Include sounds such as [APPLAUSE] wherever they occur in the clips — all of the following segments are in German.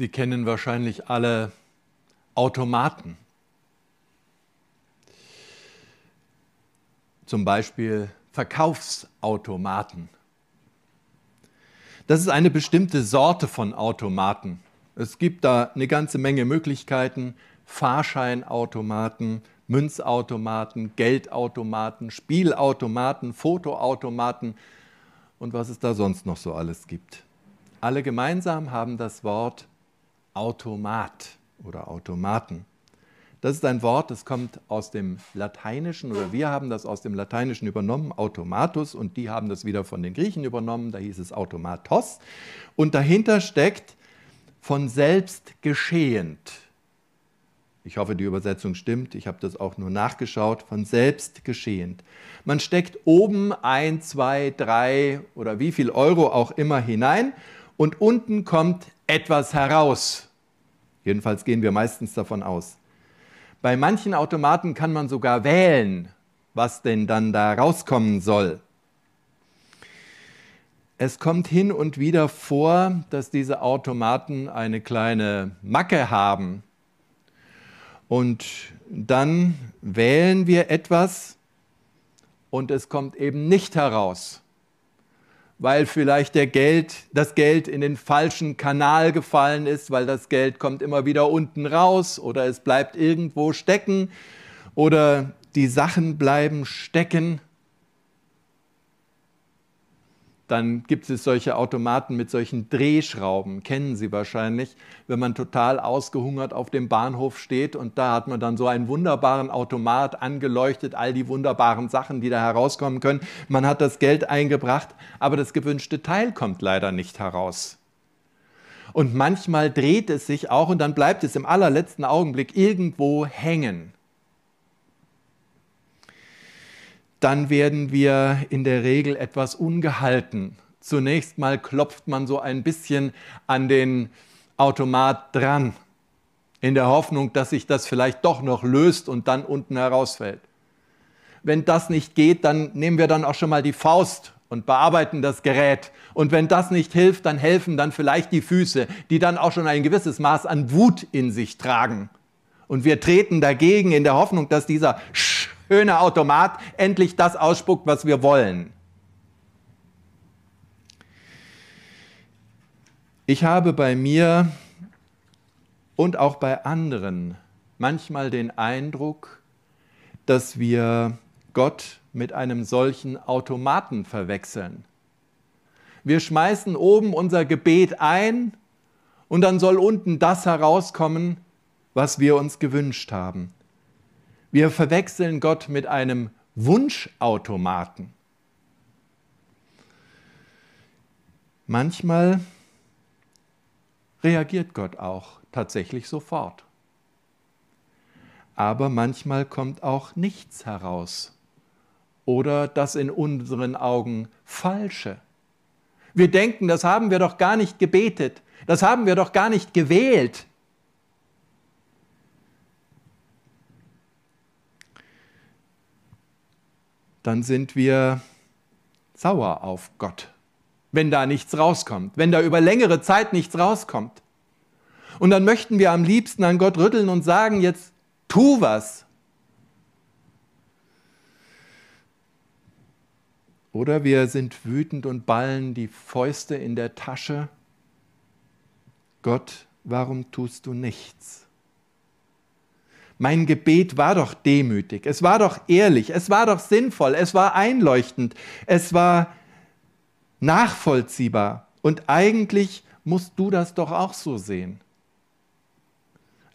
Sie kennen wahrscheinlich alle Automaten. Zum Beispiel Verkaufsautomaten. Das ist eine bestimmte Sorte von Automaten. Es gibt da eine ganze Menge Möglichkeiten. Fahrscheinautomaten, Münzautomaten, Geldautomaten, Spielautomaten, Fotoautomaten und was es da sonst noch so alles gibt. Alle gemeinsam haben das Wort Automat oder Automaten. Das ist ein Wort, das kommt aus dem Lateinischen oder wir haben das aus dem Lateinischen übernommen, Automatus, und die haben das wieder von den Griechen übernommen, da hieß es Automatos. Und dahinter steckt von selbst geschehend. Ich hoffe, die Übersetzung stimmt. Ich habe das auch nur nachgeschaut. Von selbst geschehend. Man steckt oben ein, zwei, drei oder wie viel Euro auch immer hinein und unten kommt etwas heraus. Jedenfalls gehen wir meistens davon aus. Bei manchen Automaten kann man sogar wählen, was denn dann da rauskommen soll. Es kommt hin und wieder vor, dass diese Automaten eine kleine Macke haben. Und dann wählen wir etwas und es kommt eben nicht heraus, weil vielleicht der Geld, das Geld in den falschen Kanal gefallen ist, weil das Geld kommt immer wieder unten raus oder es bleibt irgendwo stecken oder die Sachen bleiben stecken dann gibt es solche Automaten mit solchen Drehschrauben, kennen Sie wahrscheinlich, wenn man total ausgehungert auf dem Bahnhof steht und da hat man dann so einen wunderbaren Automat angeleuchtet, all die wunderbaren Sachen, die da herauskommen können. Man hat das Geld eingebracht, aber das gewünschte Teil kommt leider nicht heraus. Und manchmal dreht es sich auch und dann bleibt es im allerletzten Augenblick irgendwo hängen. Dann werden wir in der Regel etwas ungehalten. Zunächst mal klopft man so ein bisschen an den Automat dran, in der Hoffnung, dass sich das vielleicht doch noch löst und dann unten herausfällt. Wenn das nicht geht, dann nehmen wir dann auch schon mal die Faust und bearbeiten das Gerät. Und wenn das nicht hilft, dann helfen dann vielleicht die Füße, die dann auch schon ein gewisses Maß an Wut in sich tragen. Und wir treten dagegen in der Hoffnung, dass dieser Sch schöne Automat endlich das ausspuckt, was wir wollen. Ich habe bei mir und auch bei anderen manchmal den Eindruck, dass wir Gott mit einem solchen Automaten verwechseln. Wir schmeißen oben unser Gebet ein und dann soll unten das herauskommen, was wir uns gewünscht haben. Wir verwechseln Gott mit einem Wunschautomaten. Manchmal reagiert Gott auch tatsächlich sofort. Aber manchmal kommt auch nichts heraus oder das in unseren Augen Falsche. Wir denken, das haben wir doch gar nicht gebetet, das haben wir doch gar nicht gewählt. Dann sind wir sauer auf Gott, wenn da nichts rauskommt, wenn da über längere Zeit nichts rauskommt. Und dann möchten wir am liebsten an Gott rütteln und sagen, jetzt tu was. Oder wir sind wütend und ballen die Fäuste in der Tasche. Gott, warum tust du nichts? Mein Gebet war doch demütig, es war doch ehrlich, es war doch sinnvoll, es war einleuchtend, es war nachvollziehbar. Und eigentlich musst du das doch auch so sehen.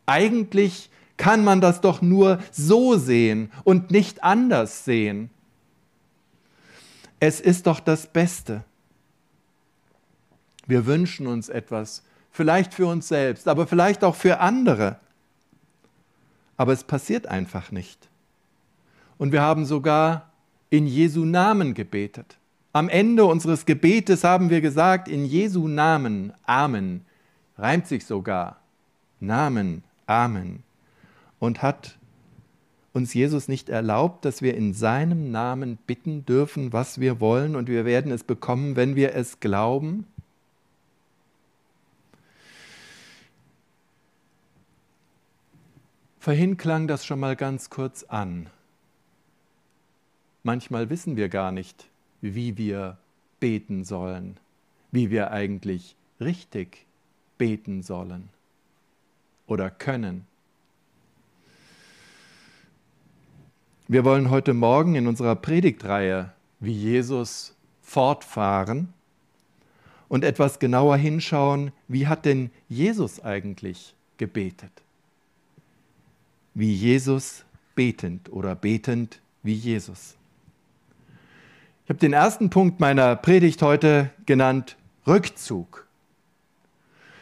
Eigentlich kann man das doch nur so sehen und nicht anders sehen. Es ist doch das Beste. Wir wünschen uns etwas, vielleicht für uns selbst, aber vielleicht auch für andere aber es passiert einfach nicht. Und wir haben sogar in Jesu Namen gebetet. Am Ende unseres Gebetes haben wir gesagt, in Jesu Namen, Amen, reimt sich sogar, Namen, Amen. Und hat uns Jesus nicht erlaubt, dass wir in seinem Namen bitten dürfen, was wir wollen, und wir werden es bekommen, wenn wir es glauben? Vorhin klang das schon mal ganz kurz an. Manchmal wissen wir gar nicht, wie wir beten sollen, wie wir eigentlich richtig beten sollen oder können. Wir wollen heute Morgen in unserer Predigtreihe wie Jesus fortfahren und etwas genauer hinschauen, wie hat denn Jesus eigentlich gebetet? Wie Jesus betend oder betend wie Jesus. Ich habe den ersten Punkt meiner Predigt heute genannt Rückzug.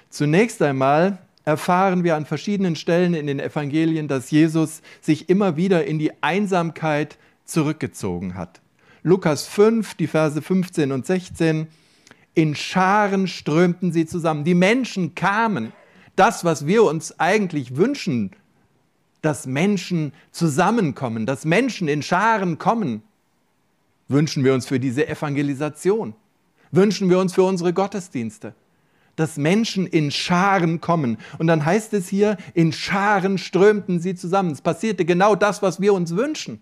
Zunächst einmal erfahren wir an verschiedenen Stellen in den Evangelien, dass Jesus sich immer wieder in die Einsamkeit zurückgezogen hat. Lukas 5, die Verse 15 und 16. In Scharen strömten sie zusammen. Die Menschen kamen. Das, was wir uns eigentlich wünschen, dass Menschen zusammenkommen, dass Menschen in Scharen kommen, wünschen wir uns für diese Evangelisation, wünschen wir uns für unsere Gottesdienste dass Menschen in Scharen kommen. Und dann heißt es hier, in Scharen strömten sie zusammen. Es passierte genau das, was wir uns wünschen.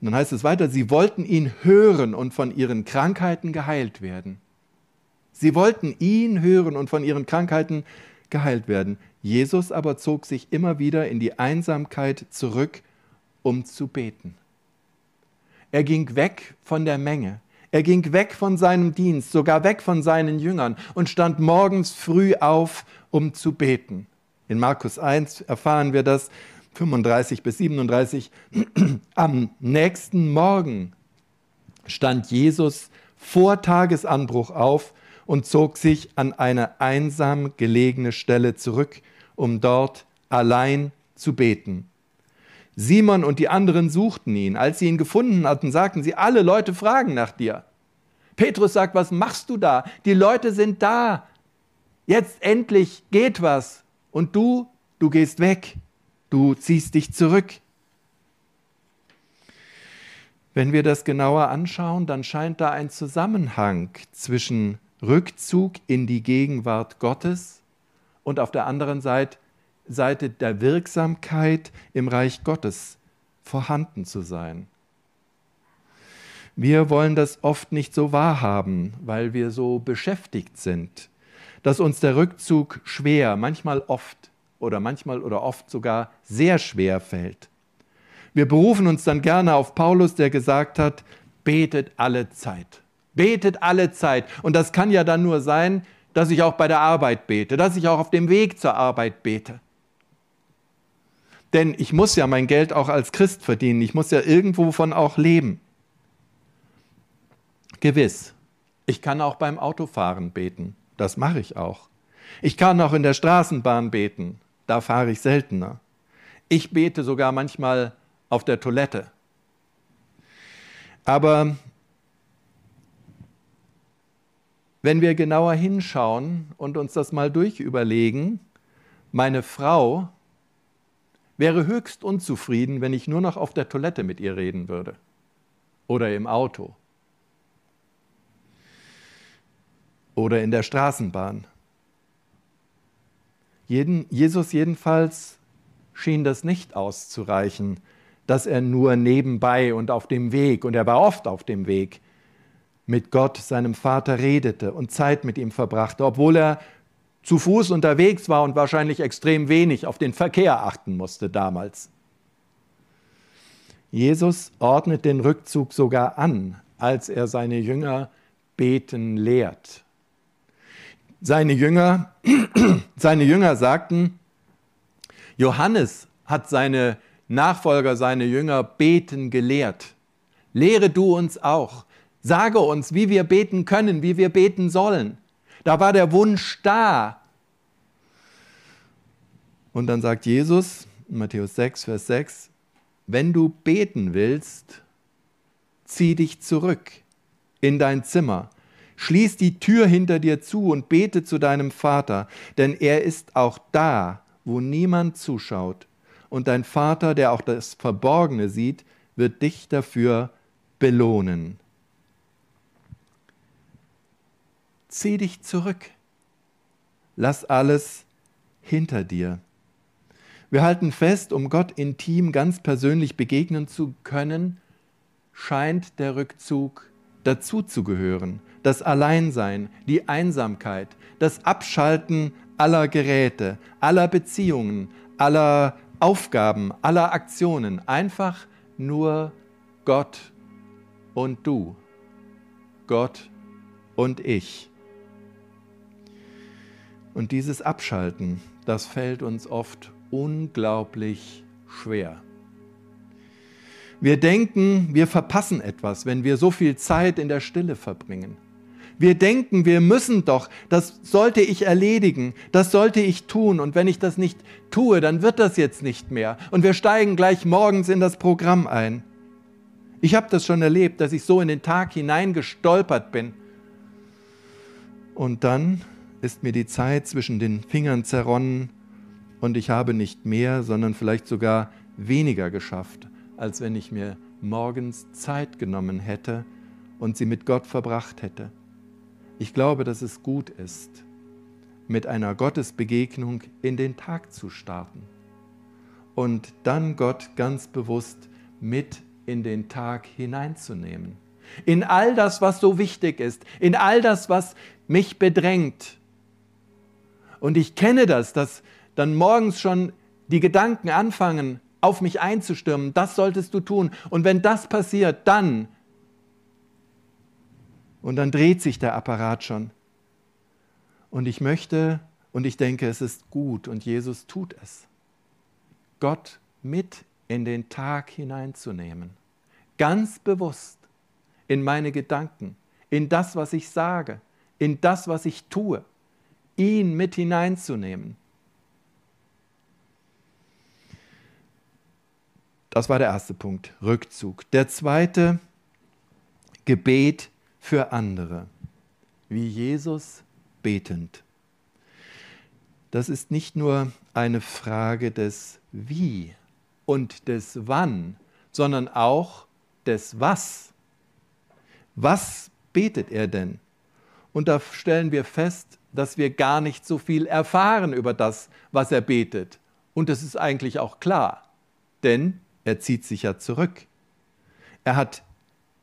Und dann heißt es weiter, sie wollten ihn hören und von ihren Krankheiten geheilt werden. Sie wollten ihn hören und von ihren Krankheiten geheilt werden. Jesus aber zog sich immer wieder in die Einsamkeit zurück, um zu beten. Er ging weg von der Menge. Er ging weg von seinem Dienst, sogar weg von seinen Jüngern und stand morgens früh auf, um zu beten. In Markus 1 erfahren wir das, 35 bis 37. [CLEARS THROAT] Am nächsten Morgen stand Jesus vor Tagesanbruch auf und zog sich an eine einsam gelegene Stelle zurück, um dort allein zu beten. Simon und die anderen suchten ihn. Als sie ihn gefunden hatten, sagten sie, alle Leute fragen nach dir. Petrus sagt, was machst du da? Die Leute sind da. Jetzt endlich geht was. Und du, du gehst weg. Du ziehst dich zurück. Wenn wir das genauer anschauen, dann scheint da ein Zusammenhang zwischen Rückzug in die Gegenwart Gottes und auf der anderen Seite Seite der Wirksamkeit im Reich Gottes vorhanden zu sein. Wir wollen das oft nicht so wahrhaben, weil wir so beschäftigt sind, dass uns der Rückzug schwer, manchmal oft oder manchmal oder oft sogar sehr schwer fällt. Wir berufen uns dann gerne auf Paulus, der gesagt hat, betet alle Zeit. Betet alle Zeit. Und das kann ja dann nur sein, dass ich auch bei der Arbeit bete, dass ich auch auf dem Weg zur Arbeit bete. Denn ich muss ja mein Geld auch als Christ verdienen. Ich muss ja irgendwo von auch leben. Gewiss, ich kann auch beim Autofahren beten. Das mache ich auch. Ich kann auch in der Straßenbahn beten. Da fahre ich seltener. Ich bete sogar manchmal auf der Toilette. Aber wenn wir genauer hinschauen und uns das mal durchüberlegen, meine Frau wäre höchst unzufrieden, wenn ich nur noch auf der Toilette mit ihr reden würde oder im Auto oder in der Straßenbahn. Jeden, Jesus jedenfalls schien das nicht auszureichen, dass er nur nebenbei und auf dem Weg, und er war oft auf dem Weg, mit Gott, seinem Vater, redete und Zeit mit ihm verbrachte, obwohl er zu Fuß unterwegs war und wahrscheinlich extrem wenig auf den Verkehr achten musste damals. Jesus ordnet den Rückzug sogar an, als er seine Jünger beten lehrt. Seine Jünger, [CLEARS THROAT] seine Jünger sagten, Johannes hat seine Nachfolger, seine Jünger beten gelehrt. Lehre du uns auch. Sage uns, wie wir beten können, wie wir beten sollen. Da war der Wunsch da. Und dann sagt Jesus, Matthäus 6, Vers 6, wenn du beten willst, zieh dich zurück in dein Zimmer, schließ die Tür hinter dir zu und bete zu deinem Vater, denn er ist auch da, wo niemand zuschaut. Und dein Vater, der auch das Verborgene sieht, wird dich dafür belohnen. Zieh dich zurück. Lass alles hinter dir. Wir halten fest, um Gott intim, ganz persönlich begegnen zu können, scheint der Rückzug dazuzugehören. Das Alleinsein, die Einsamkeit, das Abschalten aller Geräte, aller Beziehungen, aller Aufgaben, aller Aktionen. Einfach nur Gott und du. Gott und ich. Und dieses Abschalten, das fällt uns oft unglaublich schwer. Wir denken, wir verpassen etwas, wenn wir so viel Zeit in der Stille verbringen. Wir denken, wir müssen doch, das sollte ich erledigen, das sollte ich tun und wenn ich das nicht tue, dann wird das jetzt nicht mehr. Und wir steigen gleich morgens in das Programm ein. Ich habe das schon erlebt, dass ich so in den Tag hineingestolpert bin. Und dann ist mir die Zeit zwischen den Fingern zerronnen und ich habe nicht mehr, sondern vielleicht sogar weniger geschafft, als wenn ich mir morgens Zeit genommen hätte und sie mit Gott verbracht hätte. Ich glaube, dass es gut ist, mit einer Gottesbegegnung in den Tag zu starten und dann Gott ganz bewusst mit in den Tag hineinzunehmen. In all das, was so wichtig ist, in all das, was mich bedrängt. Und ich kenne das, dass dann morgens schon die Gedanken anfangen, auf mich einzustürmen, das solltest du tun. Und wenn das passiert, dann, und dann dreht sich der Apparat schon. Und ich möchte, und ich denke, es ist gut, und Jesus tut es, Gott mit in den Tag hineinzunehmen. Ganz bewusst in meine Gedanken, in das, was ich sage, in das, was ich tue, ihn mit hineinzunehmen. Das war der erste Punkt, Rückzug. Der zweite, Gebet für andere, wie Jesus betend. Das ist nicht nur eine Frage des Wie und des Wann, sondern auch des Was. Was betet er denn? Und da stellen wir fest, dass wir gar nicht so viel erfahren über das, was er betet. Und das ist eigentlich auch klar, denn er zieht sich ja zurück. Er hat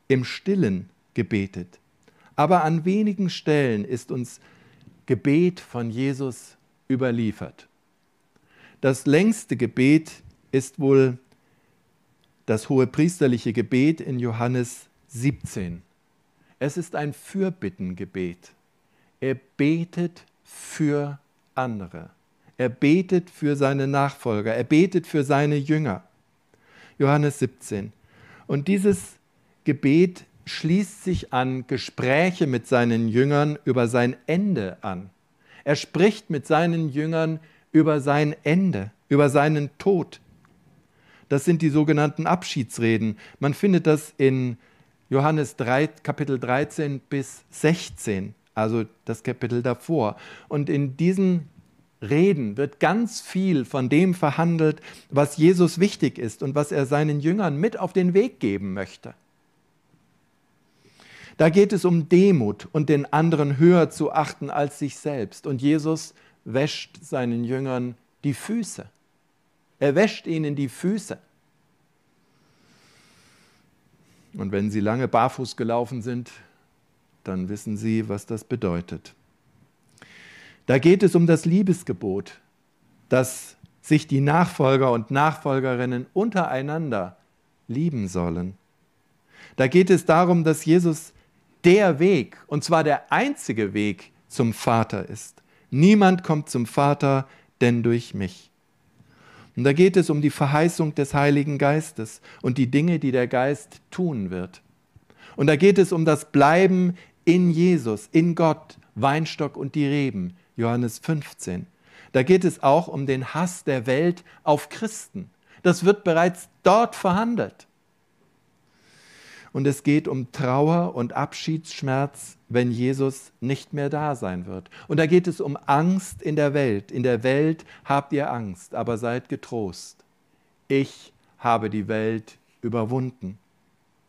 im stillen gebetet. Aber an wenigen Stellen ist uns Gebet von Jesus überliefert. Das längste Gebet ist wohl das hohe priesterliche Gebet in Johannes 17. Es ist ein Fürbittengebet. Er betet für andere. Er betet für seine Nachfolger. Er betet für seine Jünger. Johannes 17. Und dieses Gebet schließt sich an Gespräche mit seinen Jüngern über sein Ende an. Er spricht mit seinen Jüngern über sein Ende, über seinen Tod. Das sind die sogenannten Abschiedsreden. Man findet das in Johannes 3, Kapitel 13 bis 16, also das Kapitel davor. Und in diesen Reden wird ganz viel von dem verhandelt, was Jesus wichtig ist und was er seinen Jüngern mit auf den Weg geben möchte. Da geht es um Demut und den anderen höher zu achten als sich selbst. Und Jesus wäscht seinen Jüngern die Füße. Er wäscht ihnen die Füße. Und wenn sie lange barfuß gelaufen sind, dann wissen sie, was das bedeutet. Da geht es um das Liebesgebot, dass sich die Nachfolger und Nachfolgerinnen untereinander lieben sollen. Da geht es darum, dass Jesus der Weg, und zwar der einzige Weg zum Vater ist. Niemand kommt zum Vater, denn durch mich. Und da geht es um die Verheißung des Heiligen Geistes und die Dinge, die der Geist tun wird. Und da geht es um das Bleiben in Jesus, in Gott, Weinstock und die Reben, Johannes 15. Da geht es auch um den Hass der Welt auf Christen. Das wird bereits dort verhandelt. Und es geht um Trauer und Abschiedsschmerz, wenn Jesus nicht mehr da sein wird. Und da geht es um Angst in der Welt. In der Welt habt ihr Angst, aber seid getrost. Ich habe die Welt überwunden.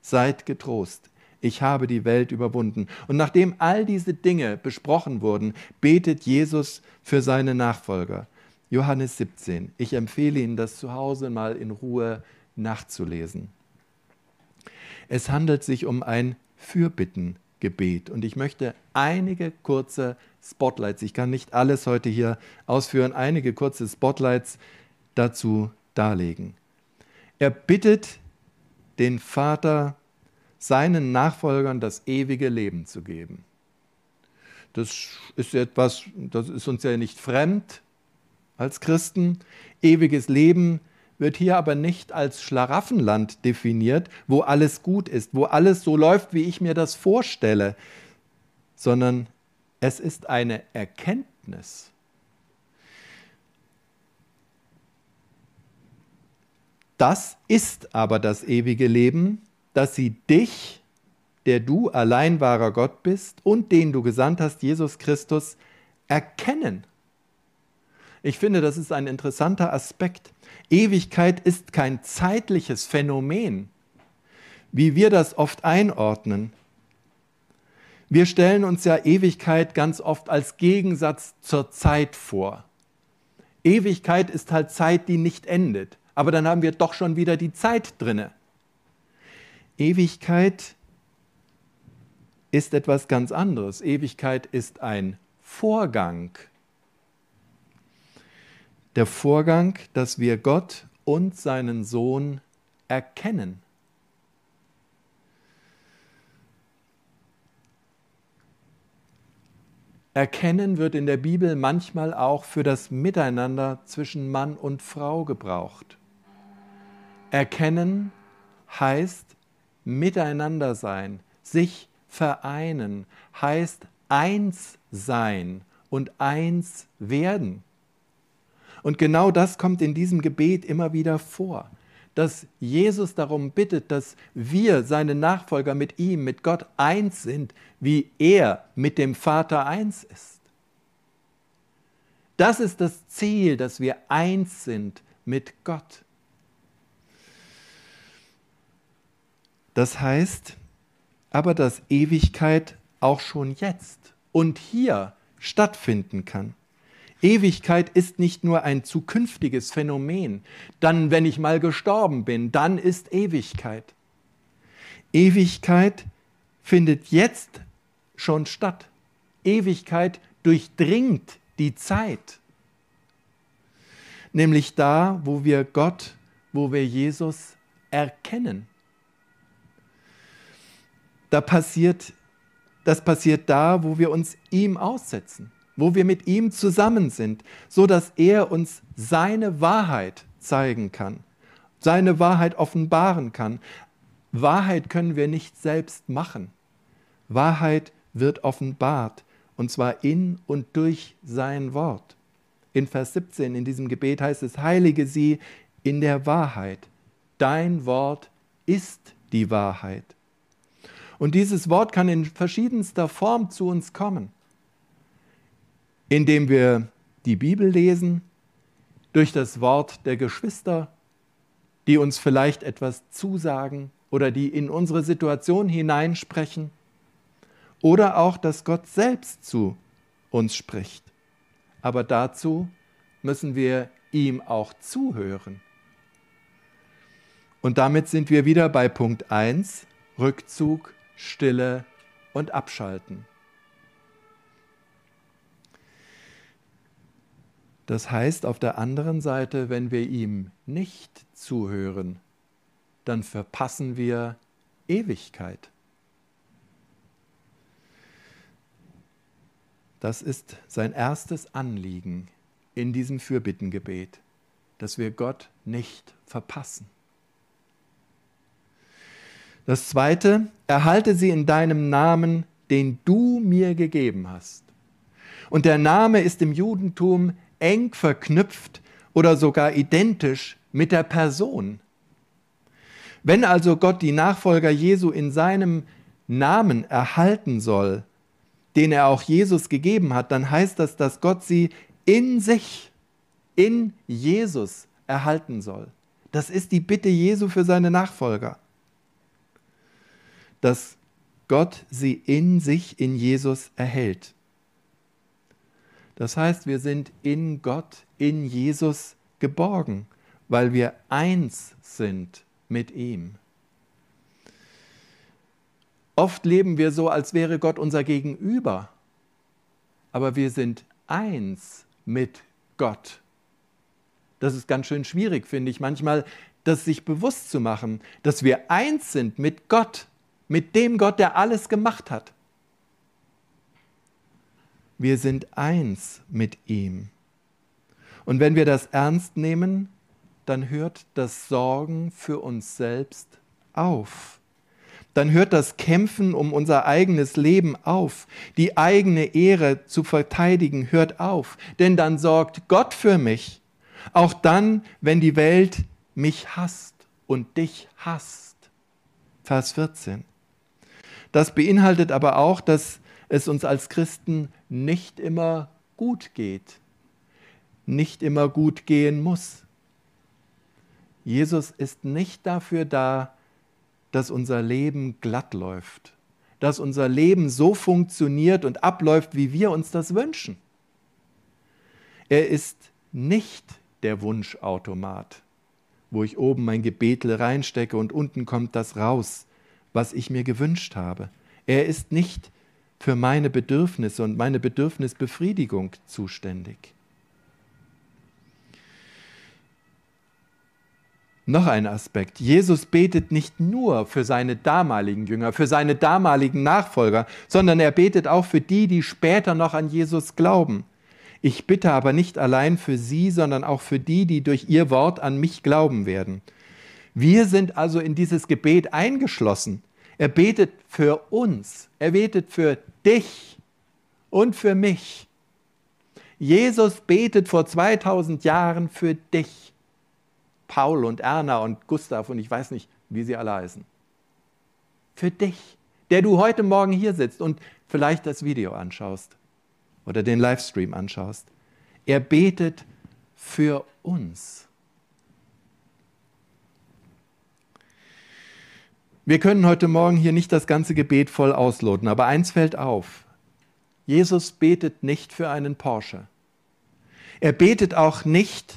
Seid getrost. Ich habe die Welt überwunden. Und nachdem all diese Dinge besprochen wurden, betet Jesus für seine Nachfolger. Johannes 17. Ich empfehle Ihnen, das zu Hause mal in Ruhe nachzulesen. Es handelt sich um ein Fürbittengebet und ich möchte einige kurze Spotlights, ich kann nicht alles heute hier ausführen, einige kurze Spotlights dazu darlegen. Er bittet den Vater, seinen Nachfolgern das ewige Leben zu geben. Das ist etwas, das ist uns ja nicht fremd als Christen. Ewiges Leben wird hier aber nicht als Schlaraffenland definiert, wo alles gut ist, wo alles so läuft, wie ich mir das vorstelle, sondern es ist eine Erkenntnis. Das ist aber das ewige Leben, dass sie dich, der du allein wahrer Gott bist und den du gesandt hast, Jesus Christus, erkennen. Ich finde, das ist ein interessanter Aspekt. Ewigkeit ist kein zeitliches Phänomen, wie wir das oft einordnen. Wir stellen uns ja Ewigkeit ganz oft als Gegensatz zur Zeit vor. Ewigkeit ist halt Zeit, die nicht endet, aber dann haben wir doch schon wieder die Zeit drinne. Ewigkeit ist etwas ganz anderes. Ewigkeit ist ein Vorgang, der Vorgang, dass wir Gott und seinen Sohn erkennen. Erkennen wird in der Bibel manchmal auch für das Miteinander zwischen Mann und Frau gebraucht. Erkennen heißt miteinander sein, sich vereinen, heißt eins sein und eins werden. Und genau das kommt in diesem Gebet immer wieder vor, dass Jesus darum bittet, dass wir, seine Nachfolger, mit ihm, mit Gott eins sind, wie er mit dem Vater eins ist. Das ist das Ziel, dass wir eins sind mit Gott. Das heißt aber, dass Ewigkeit auch schon jetzt und hier stattfinden kann. Ewigkeit ist nicht nur ein zukünftiges Phänomen. Dann, wenn ich mal gestorben bin, dann ist Ewigkeit. Ewigkeit findet jetzt schon statt. Ewigkeit durchdringt die Zeit. Nämlich da, wo wir Gott, wo wir Jesus erkennen. Da passiert, das passiert da, wo wir uns ihm aussetzen wo wir mit ihm zusammen sind, so dass er uns seine Wahrheit zeigen kann, seine Wahrheit offenbaren kann. Wahrheit können wir nicht selbst machen. Wahrheit wird offenbart, und zwar in und durch sein Wort. In Vers 17 in diesem Gebet heißt es, heilige sie in der Wahrheit. Dein Wort ist die Wahrheit. Und dieses Wort kann in verschiedenster Form zu uns kommen indem wir die Bibel lesen, durch das Wort der Geschwister, die uns vielleicht etwas zusagen oder die in unsere Situation hineinsprechen, oder auch, dass Gott selbst zu uns spricht. Aber dazu müssen wir ihm auch zuhören. Und damit sind wir wieder bei Punkt 1, Rückzug, Stille und Abschalten. Das heißt auf der anderen Seite, wenn wir ihm nicht zuhören, dann verpassen wir Ewigkeit. Das ist sein erstes Anliegen in diesem Fürbittengebet, dass wir Gott nicht verpassen. Das zweite, erhalte sie in deinem Namen, den du mir gegeben hast. Und der Name ist im Judentum eng verknüpft oder sogar identisch mit der Person. Wenn also Gott die Nachfolger Jesu in seinem Namen erhalten soll, den er auch Jesus gegeben hat, dann heißt das, dass Gott sie in sich, in Jesus erhalten soll. Das ist die Bitte Jesu für seine Nachfolger. Dass Gott sie in sich, in Jesus erhält. Das heißt, wir sind in Gott, in Jesus geborgen, weil wir eins sind mit ihm. Oft leben wir so, als wäre Gott unser Gegenüber, aber wir sind eins mit Gott. Das ist ganz schön schwierig, finde ich, manchmal das sich bewusst zu machen, dass wir eins sind mit Gott, mit dem Gott, der alles gemacht hat. Wir sind eins mit ihm. Und wenn wir das ernst nehmen, dann hört das Sorgen für uns selbst auf. Dann hört das Kämpfen um unser eigenes Leben auf. Die eigene Ehre zu verteidigen hört auf. Denn dann sorgt Gott für mich. Auch dann, wenn die Welt mich hasst und dich hasst. Vers 14. Das beinhaltet aber auch, dass es uns als Christen nicht immer gut geht, nicht immer gut gehen muss. Jesus ist nicht dafür da, dass unser Leben glatt läuft, dass unser Leben so funktioniert und abläuft, wie wir uns das wünschen. Er ist nicht der Wunschautomat, wo ich oben mein Gebetel reinstecke und unten kommt das raus, was ich mir gewünscht habe. Er ist nicht für meine Bedürfnisse und meine Bedürfnisbefriedigung zuständig. Noch ein Aspekt. Jesus betet nicht nur für seine damaligen Jünger, für seine damaligen Nachfolger, sondern er betet auch für die, die später noch an Jesus glauben. Ich bitte aber nicht allein für sie, sondern auch für die, die durch ihr Wort an mich glauben werden. Wir sind also in dieses Gebet eingeschlossen. Er betet für uns, er betet für dich und für mich. Jesus betet vor 2000 Jahren für dich. Paul und Erna und Gustav und ich weiß nicht, wie sie alle heißen. Für dich, der du heute Morgen hier sitzt und vielleicht das Video anschaust oder den Livestream anschaust. Er betet für uns. Wir können heute Morgen hier nicht das ganze Gebet voll ausloten, aber eins fällt auf. Jesus betet nicht für einen Porsche. Er betet auch nicht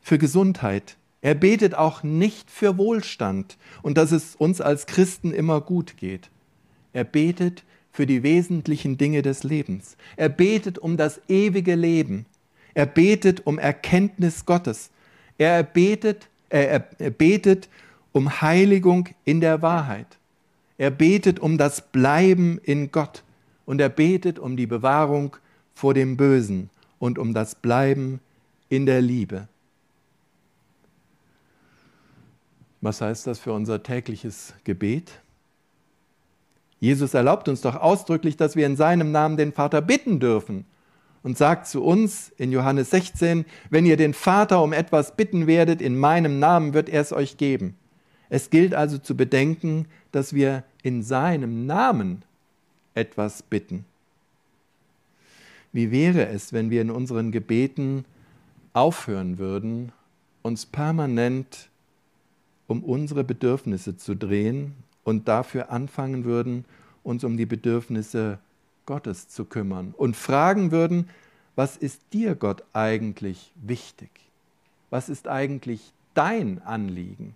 für Gesundheit. Er betet auch nicht für Wohlstand und dass es uns als Christen immer gut geht. Er betet für die wesentlichen Dinge des Lebens. Er betet um das ewige Leben. Er betet um Erkenntnis Gottes. Er betet, er, er betet um Heiligung in der Wahrheit. Er betet um das Bleiben in Gott und er betet um die Bewahrung vor dem Bösen und um das Bleiben in der Liebe. Was heißt das für unser tägliches Gebet? Jesus erlaubt uns doch ausdrücklich, dass wir in seinem Namen den Vater bitten dürfen und sagt zu uns in Johannes 16, wenn ihr den Vater um etwas bitten werdet, in meinem Namen wird er es euch geben. Es gilt also zu bedenken, dass wir in seinem Namen etwas bitten. Wie wäre es, wenn wir in unseren Gebeten aufhören würden, uns permanent um unsere Bedürfnisse zu drehen und dafür anfangen würden, uns um die Bedürfnisse Gottes zu kümmern und fragen würden, was ist dir Gott eigentlich wichtig? Was ist eigentlich dein Anliegen?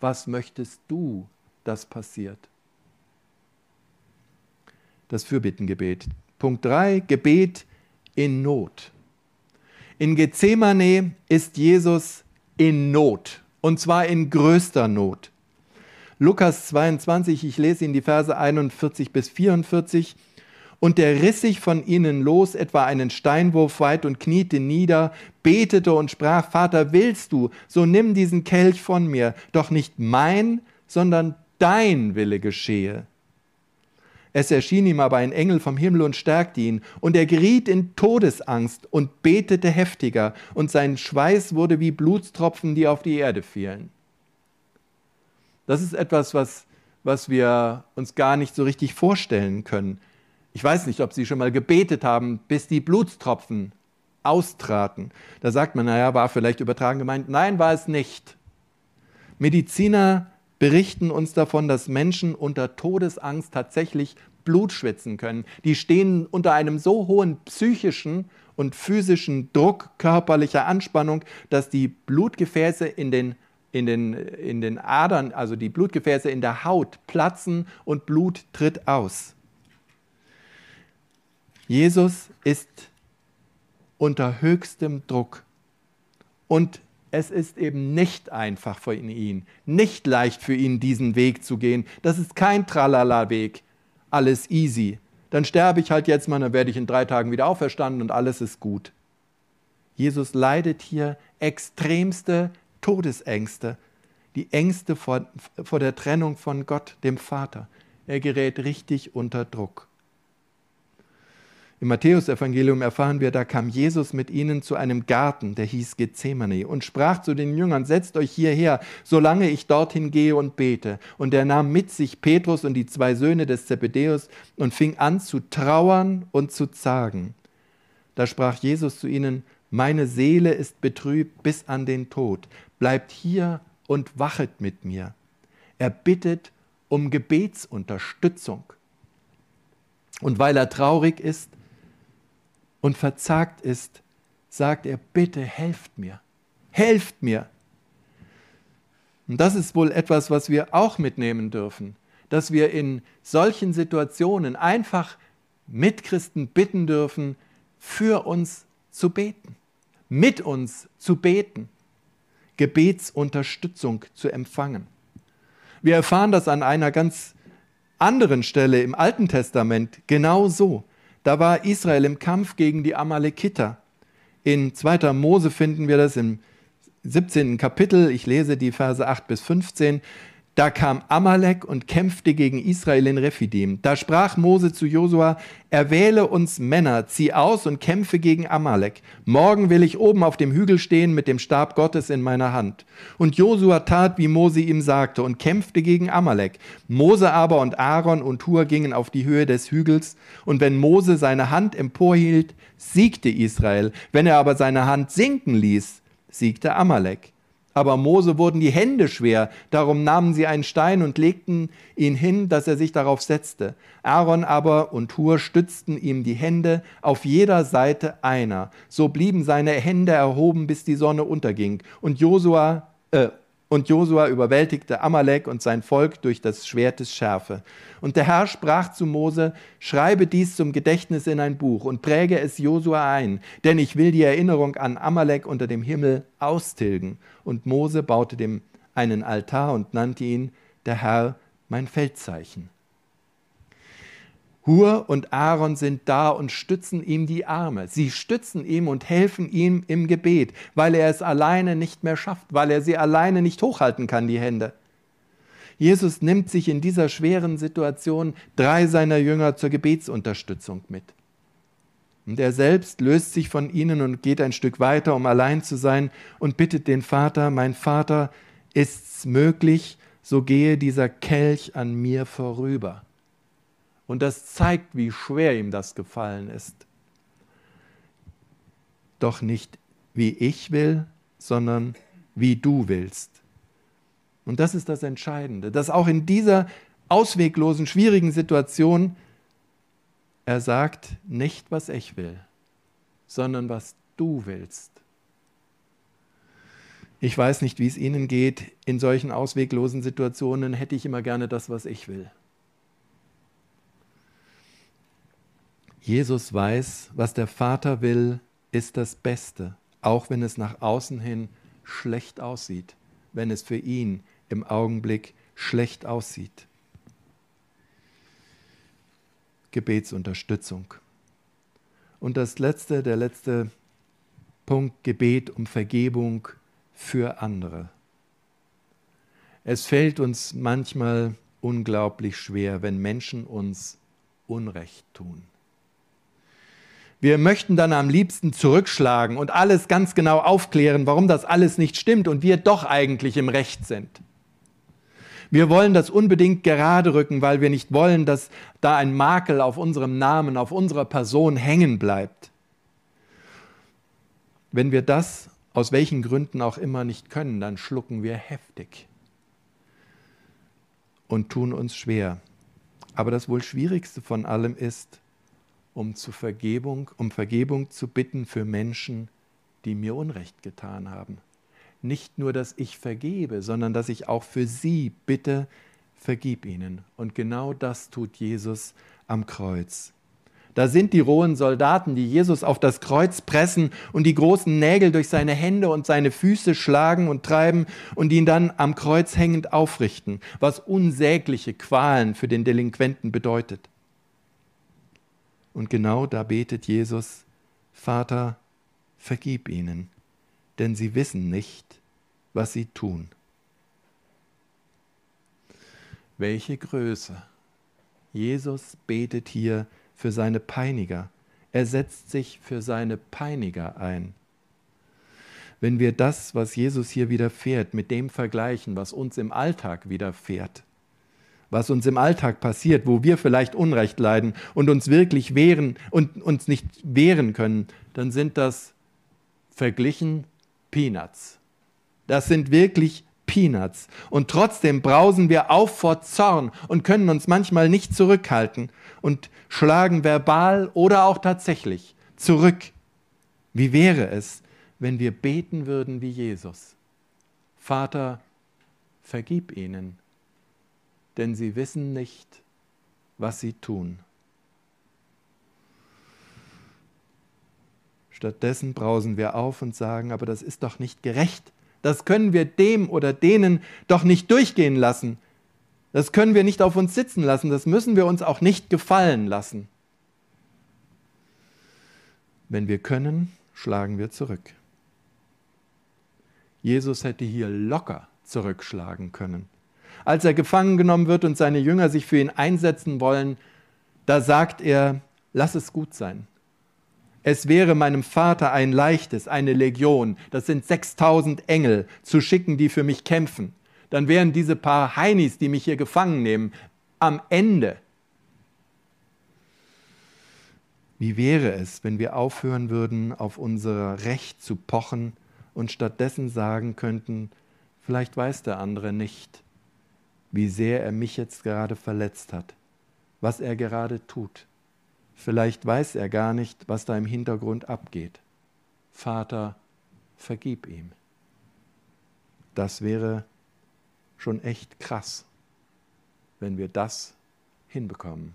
Was möchtest du, dass passiert? Das Fürbittengebet. Punkt 3, Gebet in Not. In Gethsemane ist Jesus in Not, und zwar in größter Not. Lukas 22, ich lese Ihnen die Verse 41 bis 44 und der riss sich von ihnen los, etwa einen Steinwurf weit, und kniete nieder, betete und sprach, Vater, willst du, so nimm diesen Kelch von mir, doch nicht mein, sondern dein Wille geschehe. Es erschien ihm aber ein Engel vom Himmel und stärkte ihn, und er geriet in Todesangst und betete heftiger, und sein Schweiß wurde wie Blutstropfen, die auf die Erde fielen. Das ist etwas, was, was wir uns gar nicht so richtig vorstellen können. Ich weiß nicht, ob Sie schon mal gebetet haben, bis die Blutstropfen austraten. Da sagt man, naja, war vielleicht übertragen gemeint. Nein, war es nicht. Mediziner berichten uns davon, dass Menschen unter Todesangst tatsächlich Blut schwitzen können. Die stehen unter einem so hohen psychischen und physischen Druck körperlicher Anspannung, dass die Blutgefäße in den, in, den, in den Adern, also die Blutgefäße in der Haut platzen und Blut tritt aus. Jesus ist unter höchstem Druck und es ist eben nicht einfach für ihn, nicht leicht für ihn, diesen Weg zu gehen. Das ist kein Tralala-Weg, alles easy. Dann sterbe ich halt jetzt mal, dann werde ich in drei Tagen wieder auferstanden und alles ist gut. Jesus leidet hier extremste Todesängste, die Ängste vor, vor der Trennung von Gott, dem Vater. Er gerät richtig unter Druck. Im Matthäusevangelium erfahren wir, da kam Jesus mit ihnen zu einem Garten, der hieß Gethsemane, und sprach zu den Jüngern, setzt euch hierher, solange ich dorthin gehe und bete. Und er nahm mit sich Petrus und die zwei Söhne des Zebedäus und fing an zu trauern und zu zagen. Da sprach Jesus zu ihnen, meine Seele ist betrübt bis an den Tod, bleibt hier und wachet mit mir. Er bittet um Gebetsunterstützung. Und weil er traurig ist, und verzagt ist, sagt er, bitte helft mir, helft mir. Und das ist wohl etwas, was wir auch mitnehmen dürfen, dass wir in solchen Situationen einfach Mitchristen bitten dürfen, für uns zu beten, mit uns zu beten, Gebetsunterstützung zu empfangen. Wir erfahren das an einer ganz anderen Stelle im Alten Testament genau so. Da war Israel im Kampf gegen die Amalekiter. In 2. Mose finden wir das im 17. Kapitel. Ich lese die Verse 8 bis 15. Da kam Amalek und kämpfte gegen Israel in Rephidim. Da sprach Mose zu Josua: Erwähle uns Männer, zieh aus und kämpfe gegen Amalek. Morgen will ich oben auf dem Hügel stehen mit dem Stab Gottes in meiner Hand. Und Josua tat, wie Mose ihm sagte, und kämpfte gegen Amalek. Mose aber und Aaron und Hur gingen auf die Höhe des Hügels. Und wenn Mose seine Hand emporhielt, siegte Israel. Wenn er aber seine Hand sinken ließ, siegte Amalek. Aber Mose wurden die Hände schwer, darum nahmen sie einen Stein und legten ihn hin, dass er sich darauf setzte. Aaron aber und Hur stützten ihm die Hände, auf jeder Seite einer. So blieben seine Hände erhoben, bis die Sonne unterging. Und Josua, äh, und Josua überwältigte Amalek und sein Volk durch das Schwert des Schärfe. Und der Herr sprach zu Mose, schreibe dies zum Gedächtnis in ein Buch und präge es Josua ein, denn ich will die Erinnerung an Amalek unter dem Himmel austilgen. Und Mose baute dem einen Altar und nannte ihn der Herr mein Feldzeichen. Hur und Aaron sind da und stützen ihm die Arme. Sie stützen ihm und helfen ihm im Gebet, weil er es alleine nicht mehr schafft, weil er sie alleine nicht hochhalten kann, die Hände. Jesus nimmt sich in dieser schweren Situation drei seiner Jünger zur Gebetsunterstützung mit. Und er selbst löst sich von ihnen und geht ein Stück weiter, um allein zu sein, und bittet den Vater, mein Vater, ist's möglich, so gehe dieser Kelch an mir vorüber. Und das zeigt, wie schwer ihm das gefallen ist. Doch nicht wie ich will, sondern wie du willst. Und das ist das Entscheidende, dass auch in dieser ausweglosen, schwierigen Situation er sagt, nicht was ich will, sondern was du willst. Ich weiß nicht, wie es Ihnen geht. In solchen ausweglosen Situationen hätte ich immer gerne das, was ich will. Jesus weiß, was der Vater will, ist das Beste, auch wenn es nach außen hin schlecht aussieht, wenn es für ihn im Augenblick schlecht aussieht. Gebetsunterstützung. Und das letzte, der letzte Punkt, Gebet um Vergebung für andere. Es fällt uns manchmal unglaublich schwer, wenn Menschen uns Unrecht tun. Wir möchten dann am liebsten zurückschlagen und alles ganz genau aufklären, warum das alles nicht stimmt und wir doch eigentlich im Recht sind. Wir wollen das unbedingt gerade rücken, weil wir nicht wollen, dass da ein Makel auf unserem Namen, auf unserer Person hängen bleibt. Wenn wir das aus welchen Gründen auch immer nicht können, dann schlucken wir heftig und tun uns schwer. Aber das wohl schwierigste von allem ist, um zu Vergebung, um Vergebung zu bitten für Menschen, die mir Unrecht getan haben. Nicht nur, dass ich vergebe, sondern dass ich auch für sie bitte, vergib ihnen. Und genau das tut Jesus am Kreuz. Da sind die rohen Soldaten, die Jesus auf das Kreuz pressen und die großen Nägel durch seine Hände und seine Füße schlagen und treiben und ihn dann am Kreuz hängend aufrichten, was unsägliche Qualen für den Delinquenten bedeutet. Und genau da betet Jesus, Vater, vergib ihnen, denn sie wissen nicht, was sie tun. Welche Größe! Jesus betet hier für seine Peiniger. Er setzt sich für seine Peiniger ein. Wenn wir das, was Jesus hier widerfährt, mit dem vergleichen, was uns im Alltag widerfährt, was uns im Alltag passiert, wo wir vielleicht Unrecht leiden und uns wirklich wehren und uns nicht wehren können, dann sind das verglichen Peanuts. Das sind wirklich Peanuts. Und trotzdem brausen wir auf vor Zorn und können uns manchmal nicht zurückhalten und schlagen verbal oder auch tatsächlich zurück. Wie wäre es, wenn wir beten würden wie Jesus? Vater, vergib ihnen, denn sie wissen nicht, was sie tun. Stattdessen brausen wir auf und sagen, aber das ist doch nicht gerecht. Das können wir dem oder denen doch nicht durchgehen lassen. Das können wir nicht auf uns sitzen lassen. Das müssen wir uns auch nicht gefallen lassen. Wenn wir können, schlagen wir zurück. Jesus hätte hier locker zurückschlagen können. Als er gefangen genommen wird und seine Jünger sich für ihn einsetzen wollen, da sagt er, lass es gut sein. Es wäre meinem Vater ein leichtes, eine Legion, das sind 6000 Engel, zu schicken, die für mich kämpfen. Dann wären diese paar Heinis, die mich hier gefangen nehmen, am Ende. Wie wäre es, wenn wir aufhören würden, auf unser Recht zu pochen und stattdessen sagen könnten, vielleicht weiß der andere nicht, wie sehr er mich jetzt gerade verletzt hat, was er gerade tut. Vielleicht weiß er gar nicht, was da im Hintergrund abgeht. Vater, vergib ihm. Das wäre schon echt krass, wenn wir das hinbekommen.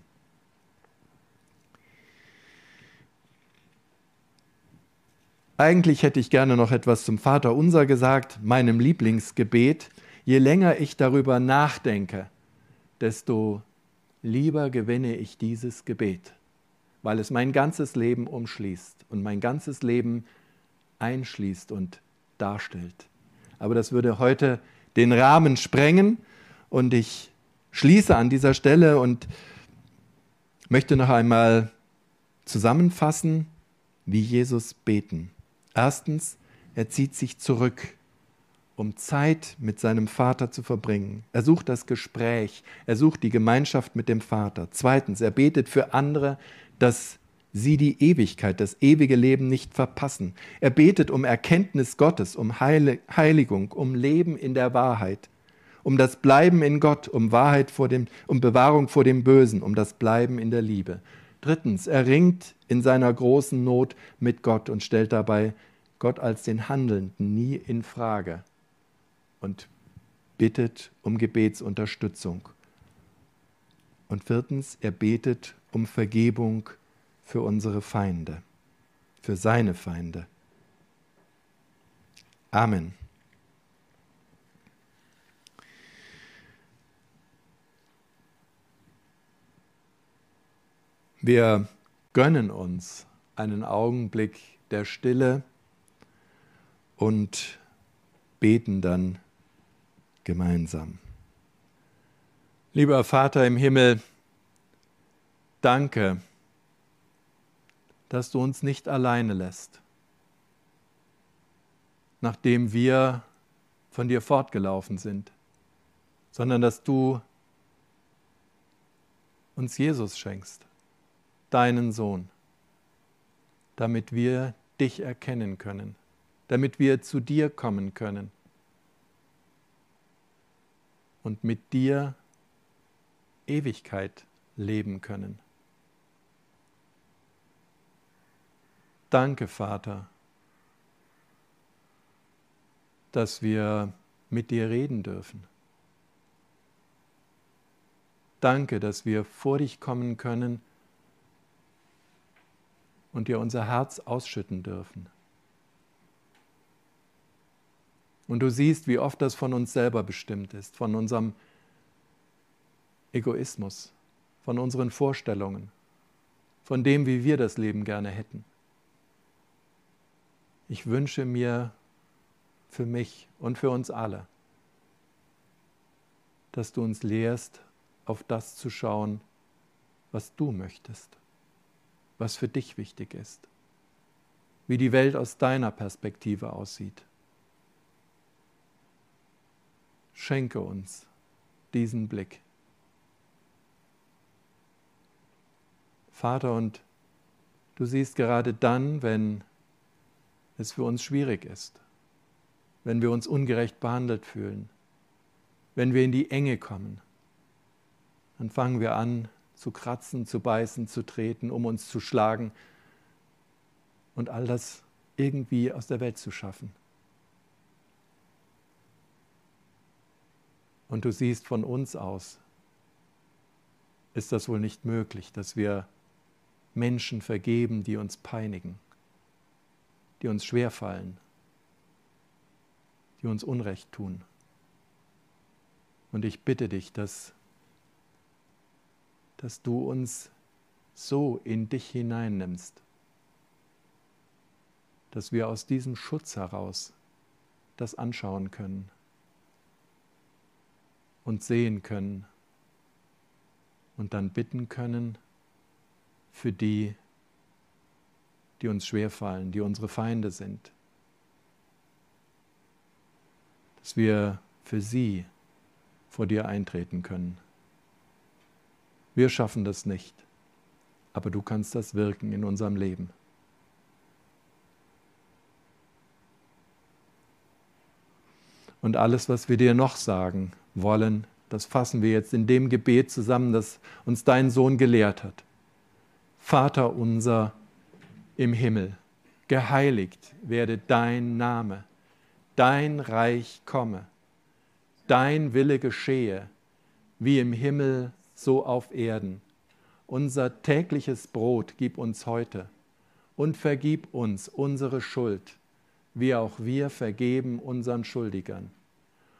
Eigentlich hätte ich gerne noch etwas zum Vater unser gesagt, meinem Lieblingsgebet. Je länger ich darüber nachdenke, desto lieber gewinne ich dieses Gebet weil es mein ganzes Leben umschließt und mein ganzes Leben einschließt und darstellt. Aber das würde heute den Rahmen sprengen und ich schließe an dieser Stelle und möchte noch einmal zusammenfassen, wie Jesus beten. Erstens, er zieht sich zurück, um Zeit mit seinem Vater zu verbringen. Er sucht das Gespräch, er sucht die Gemeinschaft mit dem Vater. Zweitens, er betet für andere, dass sie die Ewigkeit, das ewige Leben nicht verpassen. Er betet um Erkenntnis Gottes, um Heiligung, um Leben in der Wahrheit, um das Bleiben in Gott, um Wahrheit vor dem, um Bewahrung vor dem Bösen, um das Bleiben in der Liebe. Drittens, er ringt in seiner großen Not mit Gott und stellt dabei Gott als den Handelnden nie in Frage und bittet um Gebetsunterstützung. Und viertens, er betet um Vergebung für unsere Feinde, für seine Feinde. Amen. Wir gönnen uns einen Augenblick der Stille und beten dann gemeinsam. Lieber Vater im Himmel, danke, dass du uns nicht alleine lässt, nachdem wir von dir fortgelaufen sind, sondern dass du uns Jesus schenkst, deinen Sohn, damit wir dich erkennen können, damit wir zu dir kommen können und mit dir Ewigkeit leben können. Danke, Vater, dass wir mit dir reden dürfen. Danke, dass wir vor dich kommen können und dir unser Herz ausschütten dürfen. Und du siehst, wie oft das von uns selber bestimmt ist, von unserem Egoismus, von unseren Vorstellungen, von dem, wie wir das Leben gerne hätten. Ich wünsche mir für mich und für uns alle, dass du uns lehrst, auf das zu schauen, was du möchtest was für dich wichtig ist, wie die Welt aus deiner Perspektive aussieht. Schenke uns diesen Blick. Vater, und du siehst gerade dann, wenn es für uns schwierig ist, wenn wir uns ungerecht behandelt fühlen, wenn wir in die Enge kommen, dann fangen wir an, zu kratzen, zu beißen, zu treten, um uns zu schlagen und all das irgendwie aus der Welt zu schaffen. Und du siehst von uns aus, ist das wohl nicht möglich, dass wir Menschen vergeben, die uns peinigen, die uns schwerfallen, die uns Unrecht tun. Und ich bitte dich, dass dass du uns so in dich hineinnimmst, dass wir aus diesem Schutz heraus das anschauen können und sehen können und dann bitten können für die, die uns schwerfallen, die unsere Feinde sind, dass wir für sie vor dir eintreten können. Wir schaffen das nicht, aber du kannst das wirken in unserem Leben. Und alles, was wir dir noch sagen wollen, das fassen wir jetzt in dem Gebet zusammen, das uns dein Sohn gelehrt hat. Vater unser im Himmel, geheiligt werde dein Name, dein Reich komme, dein Wille geschehe, wie im Himmel, so auf Erden. Unser tägliches Brot gib uns heute und vergib uns unsere Schuld, wie auch wir vergeben unseren Schuldigern